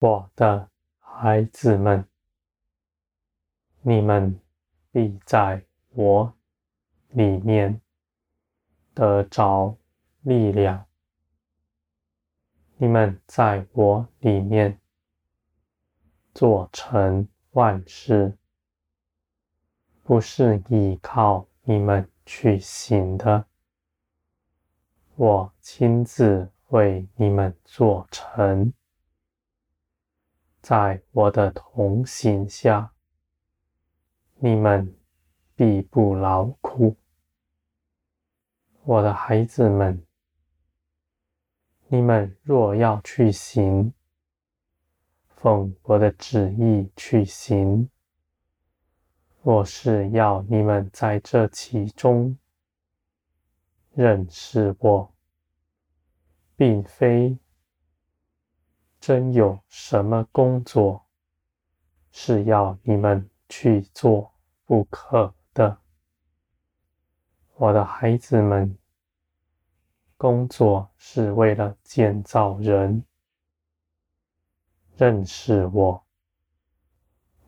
我的孩子们，你们必在我里面得着力量。你们在我里面做成万事，不是依靠你们去行的，我亲自为你们做成。在我的同行下，你们必不劳苦。我的孩子们，你们若要去行，奉我的旨意去行，我是要你们在这其中认识我，并非。真有什么工作是要你们去做不可的，我的孩子们，工作是为了建造人，认识我。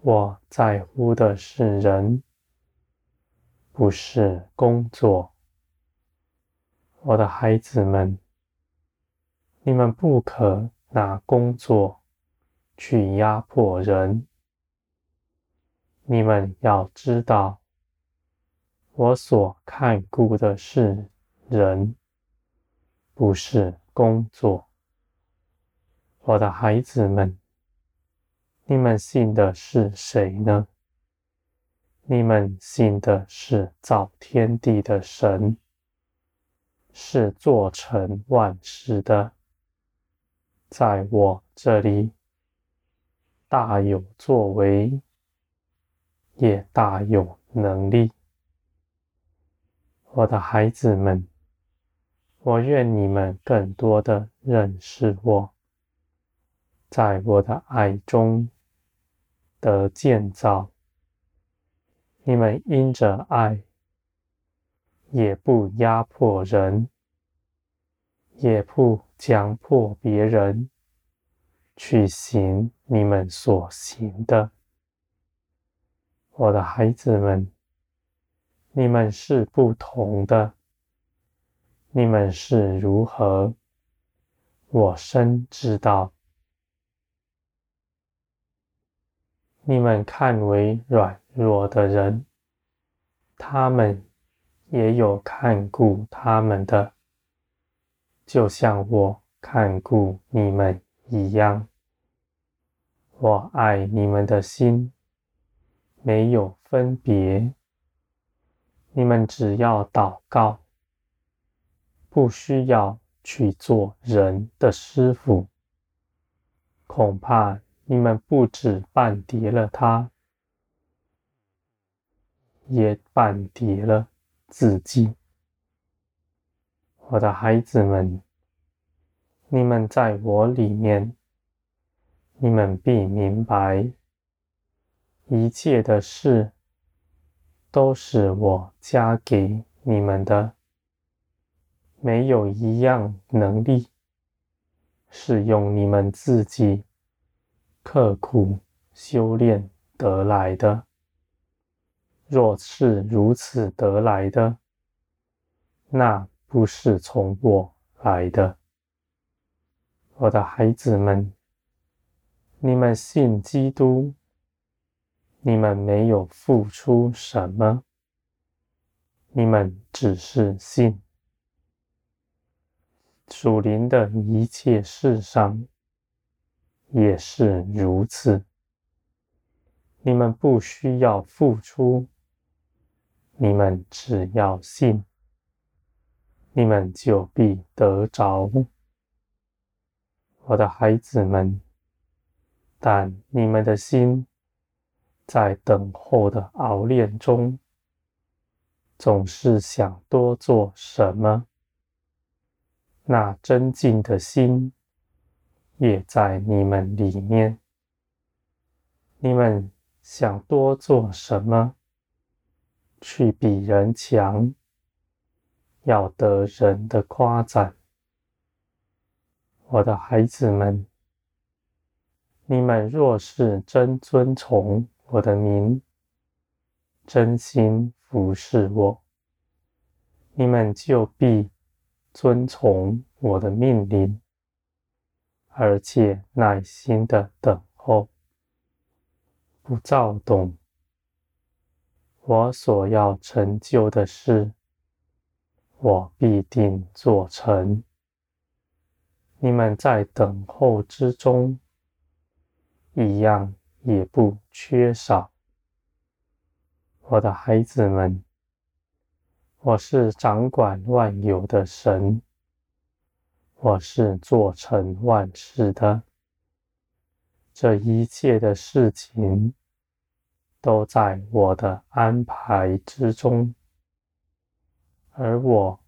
我在乎的是人，不是工作。我的孩子们，你们不可。拿工作去压迫人，你们要知道，我所看顾的是人，不是工作。我的孩子们，你们信的是谁呢？你们信的是造天地的神，是做成万事的。在我这里，大有作为，也大有能力。我的孩子们，我愿你们更多的认识我，在我的爱中得建造。你们因着爱，也不压迫人。也不强迫别人去行你们所行的，我的孩子们，你们是不同的，你们是如何，我深知道。你们看为软弱的人，他们也有看顾他们的。就像我看顾你们一样，我爱你们的心没有分别。你们只要祷告，不需要去做人的师傅，恐怕你们不止绊跌了他，也绊跌了自己。我的孩子们，你们在我里面，你们必明白，一切的事都是我加给你们的，没有一样能力是用你们自己刻苦修炼得来的。若是如此得来的，那，不是从我来的，我的孩子们，你们信基督，你们没有付出什么，你们只是信。属灵的一切事上也是如此，你们不需要付出，你们只要信。你们就必得着，我的孩子们。但你们的心在等候的熬炼中，总是想多做什么。那真静的心也在你们里面。你们想多做什么，去比人强。要得人的夸赞，我的孩子们，你们若是真遵从我的名，真心服侍我，你们就必遵从我的命令，而且耐心的等候，不躁动。我所要成就的事，我必定做成。你们在等候之中，一样也不缺少。我的孩子们，我是掌管万有的神，我是做成万事的。这一切的事情，都在我的安排之中，而我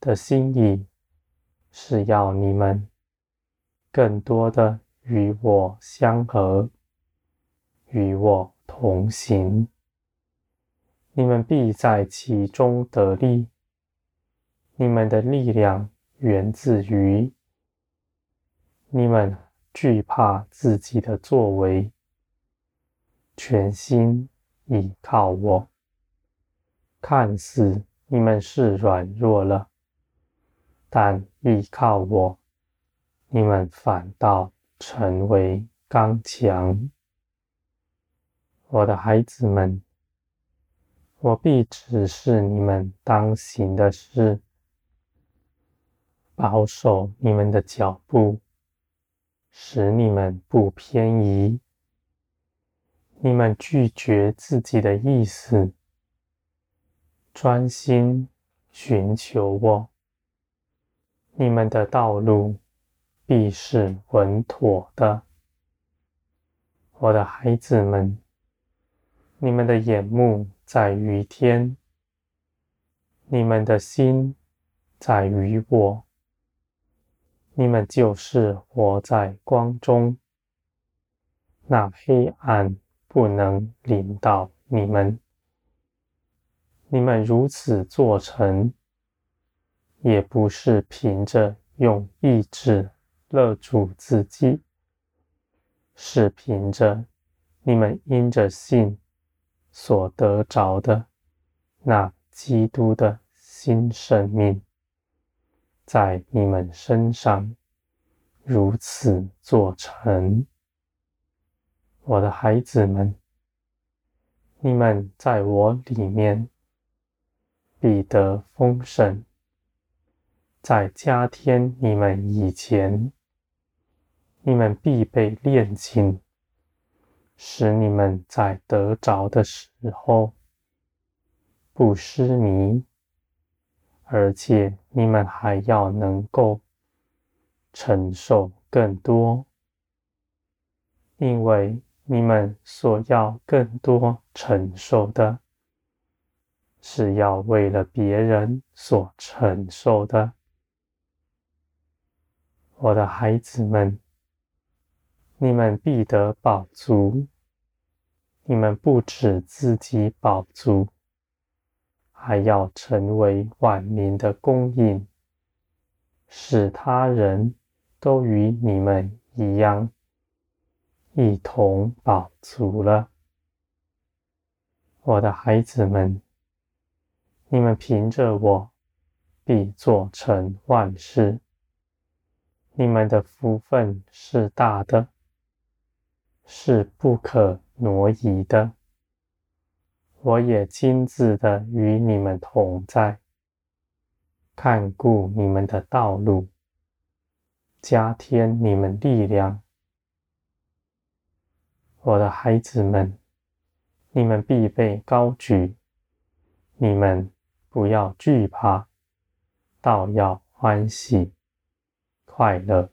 的心意是要你们更多的与我相合，与我同行，你们必在其中得力。你们的力量源自于你们惧怕自己的作为。全心倚靠我，看似你们是软弱了，但依靠我，你们反倒成为刚强。我的孩子们，我必指示你们当行的事，保守你们的脚步，使你们不偏移。你们拒绝自己的意思，专心寻求我，你们的道路必是稳妥的。我的孩子们，你们的眼目在于天，你们的心在于我，你们就是活在光中，那黑暗。不能临到你们，你们如此做成，也不是凭着用意志勒住自己，是凭着你们因着信所得着的那基督的新生命，在你们身上如此做成。我的孩子们，你们在我里面必得丰盛。在加添你们以前，你们必被炼净，使你们在得着的时候不失迷，而且你们还要能够承受更多，因为。你们所要更多承受的，是要为了别人所承受的。我的孩子们，你们必得饱足。你们不止自己饱足，还要成为万民的供应，使他人都与你们一样。一同饱足了，我的孩子们，你们凭着我，必做成万事。你们的福分是大的，是不可挪移的。我也亲自的与你们同在，看顾你们的道路，加添你们力量。我的孩子们，你们必被高举，你们不要惧怕，倒要欢喜快乐。